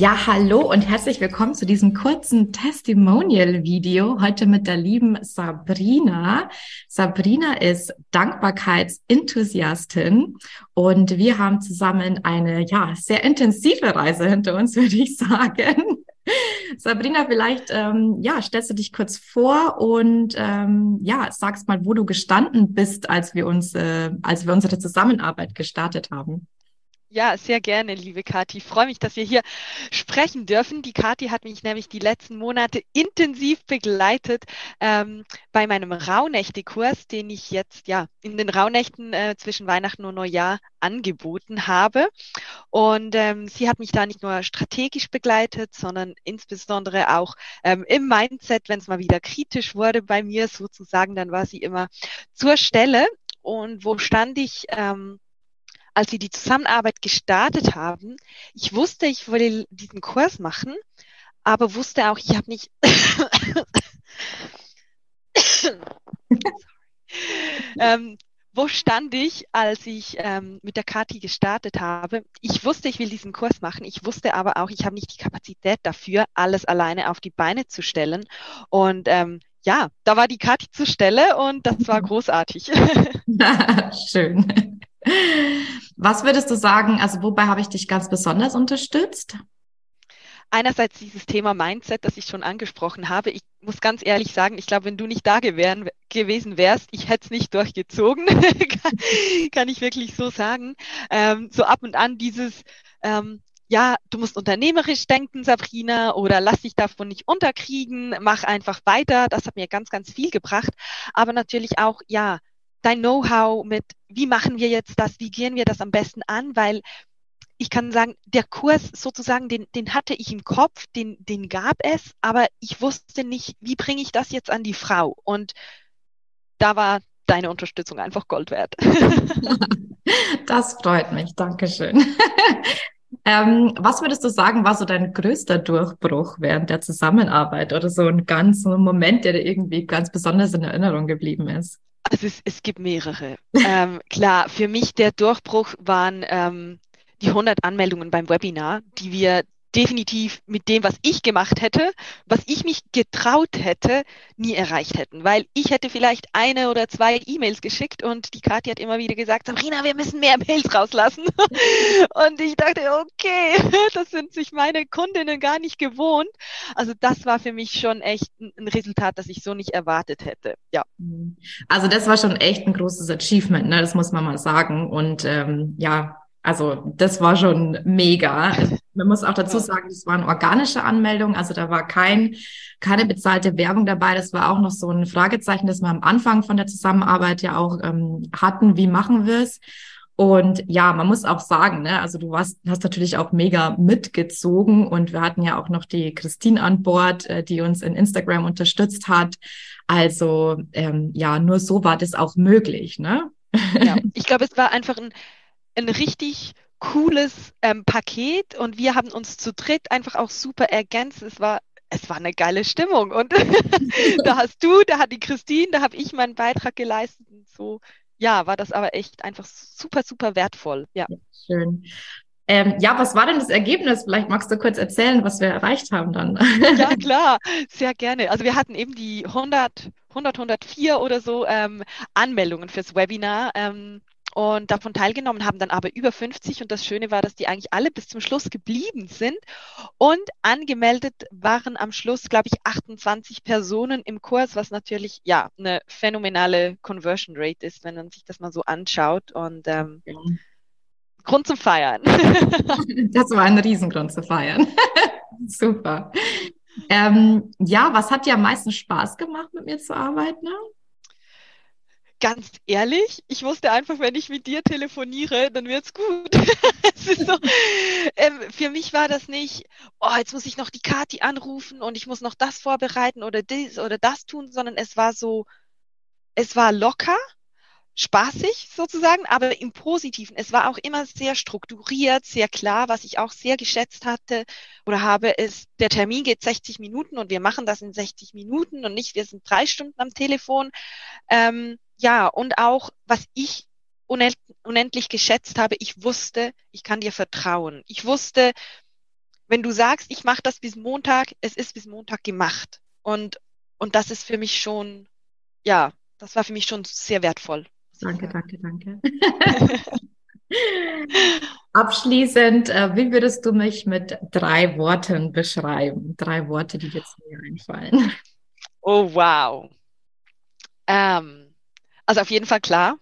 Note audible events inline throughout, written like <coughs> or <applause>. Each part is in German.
Ja, hallo und herzlich willkommen zu diesem kurzen Testimonial-Video heute mit der lieben Sabrina. Sabrina ist Dankbarkeitsenthusiastin und wir haben zusammen eine ja sehr intensive Reise hinter uns, <laughs> würde ich sagen. Sabrina, vielleicht ähm, ja stellst du dich kurz vor und ähm, ja sagst mal, wo du gestanden bist, als wir uns, äh, als wir unsere Zusammenarbeit gestartet haben. Ja, sehr gerne, liebe Kathi. Ich freue mich, dass wir hier sprechen dürfen. Die Kathi hat mich nämlich die letzten Monate intensiv begleitet ähm, bei meinem Rauhnächte-Kurs, den ich jetzt ja in den Rauhnächten äh, zwischen Weihnachten und Neujahr angeboten habe. Und ähm, sie hat mich da nicht nur strategisch begleitet, sondern insbesondere auch ähm, im Mindset, wenn es mal wieder kritisch wurde bei mir sozusagen, dann war sie immer zur Stelle. Und wo stand ich? Ähm, als wir die Zusammenarbeit gestartet haben, ich wusste, ich wollte diesen Kurs machen, aber wusste auch, ich habe nicht. <coughs> ähm, wo stand ich, als ich ähm, mit der Kati gestartet habe? Ich wusste, ich will diesen Kurs machen. Ich wusste aber auch, ich habe nicht die Kapazität dafür, alles alleine auf die Beine zu stellen. Und ähm, ja, da war die Kati zur Stelle und das war <laughs> großartig. <laughs> Schön. Was würdest du sagen, also wobei habe ich dich ganz besonders unterstützt? Einerseits dieses Thema Mindset, das ich schon angesprochen habe. Ich muss ganz ehrlich sagen, ich glaube, wenn du nicht da gewähren, gewesen wärst, ich hätte es nicht durchgezogen, <laughs> kann, kann, ich wirklich so sagen. Ähm, so ab und an dieses, ähm, ja, du musst unternehmerisch denken, Sabrina, oder lass dich davon nicht unterkriegen, mach einfach weiter. Das hat mir ganz, ganz viel gebracht. Aber natürlich auch, ja, dein Know-how mit, wie machen wir jetzt das, wie gehen wir das am besten an, weil ich kann sagen, der Kurs sozusagen, den, den hatte ich im Kopf, den, den gab es, aber ich wusste nicht, wie bringe ich das jetzt an die Frau. Und da war deine Unterstützung einfach Gold wert. <laughs> das freut mich, Dankeschön. <laughs> Ähm, was würdest du sagen, war so dein größter Durchbruch während der Zusammenarbeit oder so ein ganz so ein Moment, der dir irgendwie ganz besonders in Erinnerung geblieben ist? Also es, es gibt mehrere. ähm, klar, für mich der Durchbruch waren ähm, die 100 Anmeldungen beim Webinar, die wir definitiv mit dem, was ich gemacht hätte, was ich mich getraut hätte, nie erreicht hätten. Weil ich hätte vielleicht eine oder zwei E-Mails geschickt und die Kathi hat immer wieder gesagt, Sabrina, wir müssen mehr Mails rauslassen. <laughs> und ich dachte, okay, <laughs> das sind sich meine Kundinnen gar nicht gewohnt. Also das war für mich schon echt ein Resultat, das ich so nicht erwartet hätte. Ja. Also das war schon echt ein großes Achievement, ne? das muss man mal sagen. Und ähm, ja, also das war schon mega. Man muss auch dazu sagen, das waren organische Anmeldungen, also da war kein, keine bezahlte Werbung dabei. Das war auch noch so ein Fragezeichen, das wir am Anfang von der Zusammenarbeit ja auch ähm, hatten. Wie machen wir es? Und ja, man muss auch sagen, ne, also du warst, hast natürlich auch mega mitgezogen und wir hatten ja auch noch die Christine an Bord, äh, die uns in Instagram unterstützt hat. Also ähm, ja, nur so war das auch möglich, ne? Ja, ich glaube, es war einfach ein, ein richtig cooles ähm, Paket und wir haben uns zu dritt einfach auch super ergänzt. Es war es war eine geile Stimmung und <laughs> da hast du, da hat die Christine, da habe ich meinen Beitrag geleistet und so. Ja, war das aber echt einfach super, super wertvoll. Ja. Schön. Ähm, ja, was war denn das Ergebnis? Vielleicht magst du kurz erzählen, was wir erreicht haben dann. <laughs> ja, <laughs> klar, sehr gerne. Also wir hatten eben die 100, 100, 104 oder so ähm, Anmeldungen fürs Webinar. Ähm, und davon teilgenommen haben dann aber über 50 und das Schöne war, dass die eigentlich alle bis zum Schluss geblieben sind und angemeldet waren am Schluss, glaube ich, 28 Personen im Kurs, was natürlich ja eine phänomenale Conversion Rate ist, wenn man sich das mal so anschaut und ähm, ja. Grund zum Feiern. <laughs> das war ein Riesengrund zu feiern. <laughs> Super. Ähm, ja, was hat dir am meisten Spaß gemacht, mit mir zu arbeiten? Ganz ehrlich, ich wusste einfach, wenn ich mit dir telefoniere, dann wird's gut. <laughs> so, ähm, für mich war das nicht, oh, jetzt muss ich noch die Kati anrufen und ich muss noch das vorbereiten oder dies oder das tun, sondern es war so, es war locker, spaßig sozusagen, aber im Positiven. Es war auch immer sehr strukturiert, sehr klar, was ich auch sehr geschätzt hatte oder habe, ist, der Termin geht 60 Minuten und wir machen das in 60 Minuten und nicht, wir sind drei Stunden am Telefon. Ähm, ja, und auch, was ich unendlich geschätzt habe, ich wusste, ich kann dir vertrauen. Ich wusste, wenn du sagst, ich mache das bis Montag, es ist bis Montag gemacht. Und, und das ist für mich schon, ja, das war für mich schon sehr wertvoll. Danke, danke, danke. <laughs> Abschließend, äh, wie würdest du mich mit drei Worten beschreiben? Drei Worte, die dir zu mir einfallen. Oh, wow. Ähm, also auf jeden Fall klar,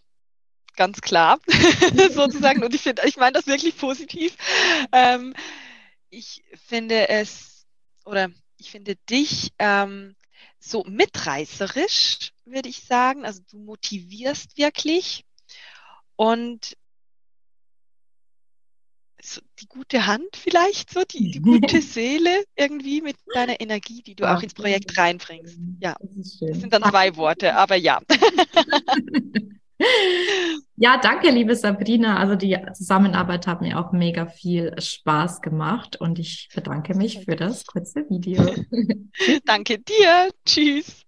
ganz klar, <laughs> <laughs> sozusagen. Und ich finde, ich meine das wirklich positiv. Ähm, ich finde es, oder ich finde dich ähm, so mitreißerisch, würde ich sagen. Also du motivierst wirklich und so die gute Hand vielleicht, so die, die <laughs> gute Seele irgendwie mit deiner Energie, die du auch ins Projekt reinbringst. Ja, das, das sind dann zwei Worte, aber ja. <laughs> Ja, danke, liebe Sabrina. Also die Zusammenarbeit hat mir auch mega viel Spaß gemacht und ich bedanke mich für das kurze Video. <laughs> danke dir. Tschüss.